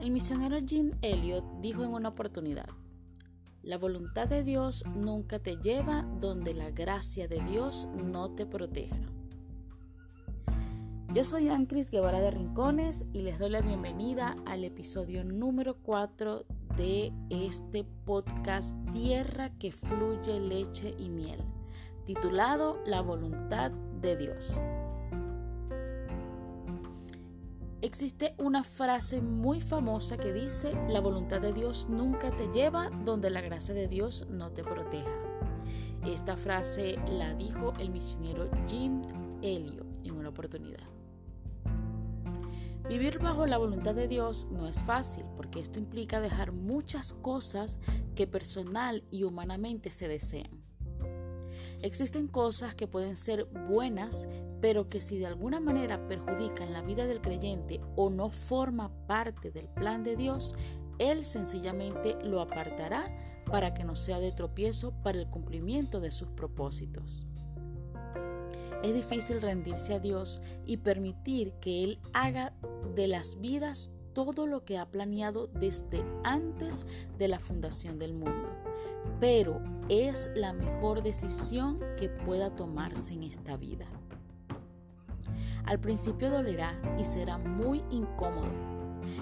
El misionero Jim Elliot dijo en una oportunidad, la voluntad de Dios nunca te lleva donde la gracia de Dios no te proteja. Yo soy Ancris Guevara de Rincones y les doy la bienvenida al episodio número 4 de este podcast Tierra que fluye leche y miel, titulado La voluntad de Dios. Existe una frase muy famosa que dice, la voluntad de Dios nunca te lleva donde la gracia de Dios no te proteja. Esta frase la dijo el misionero Jim Elliot en una oportunidad. Vivir bajo la voluntad de Dios no es fácil porque esto implica dejar muchas cosas que personal y humanamente se desean. Existen cosas que pueden ser buenas, pero que si de alguna manera perjudican la vida del creyente o no forma parte del plan de Dios, Él sencillamente lo apartará para que no sea de tropiezo para el cumplimiento de sus propósitos. Es difícil rendirse a Dios y permitir que Él haga de las vidas todo lo que ha planeado desde antes de la fundación del mundo pero es la mejor decisión que pueda tomarse en esta vida. Al principio dolerá y será muy incómodo.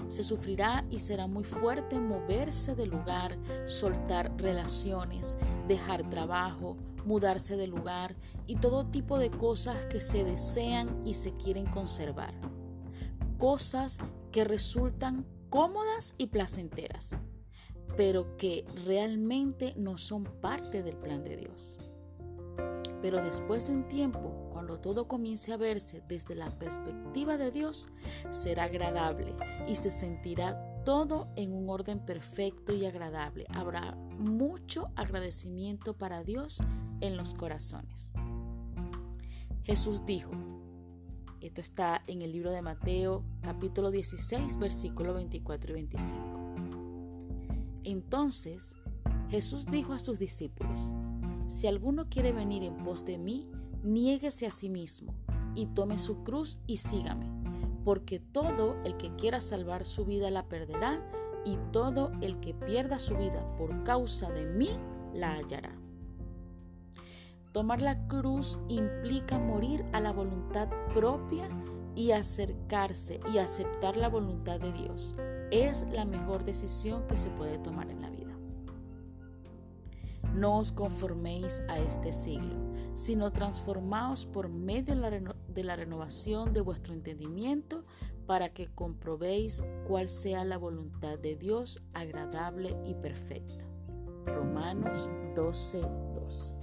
Se sufrirá y será muy fuerte moverse del lugar, soltar relaciones, dejar trabajo, mudarse de lugar y todo tipo de cosas que se desean y se quieren conservar. Cosas que resultan cómodas y placenteras pero que realmente no son parte del plan de Dios. Pero después de un tiempo, cuando todo comience a verse desde la perspectiva de Dios, será agradable y se sentirá todo en un orden perfecto y agradable. Habrá mucho agradecimiento para Dios en los corazones. Jesús dijo, esto está en el libro de Mateo capítulo 16 versículo 24 y 25. Entonces Jesús dijo a sus discípulos, Si alguno quiere venir en pos de mí, niéguese a sí mismo y tome su cruz y sígame, porque todo el que quiera salvar su vida la perderá, y todo el que pierda su vida por causa de mí la hallará. Tomar la cruz implica morir a la voluntad propia y acercarse y aceptar la voluntad de Dios es la mejor decisión que se puede tomar en la vida. No os conforméis a este siglo, sino transformaos por medio de la, renovación de vuestro entendimiento para que comprobéis cuál sea la voluntad de Dios agradable y perfecta. Romanos 12:2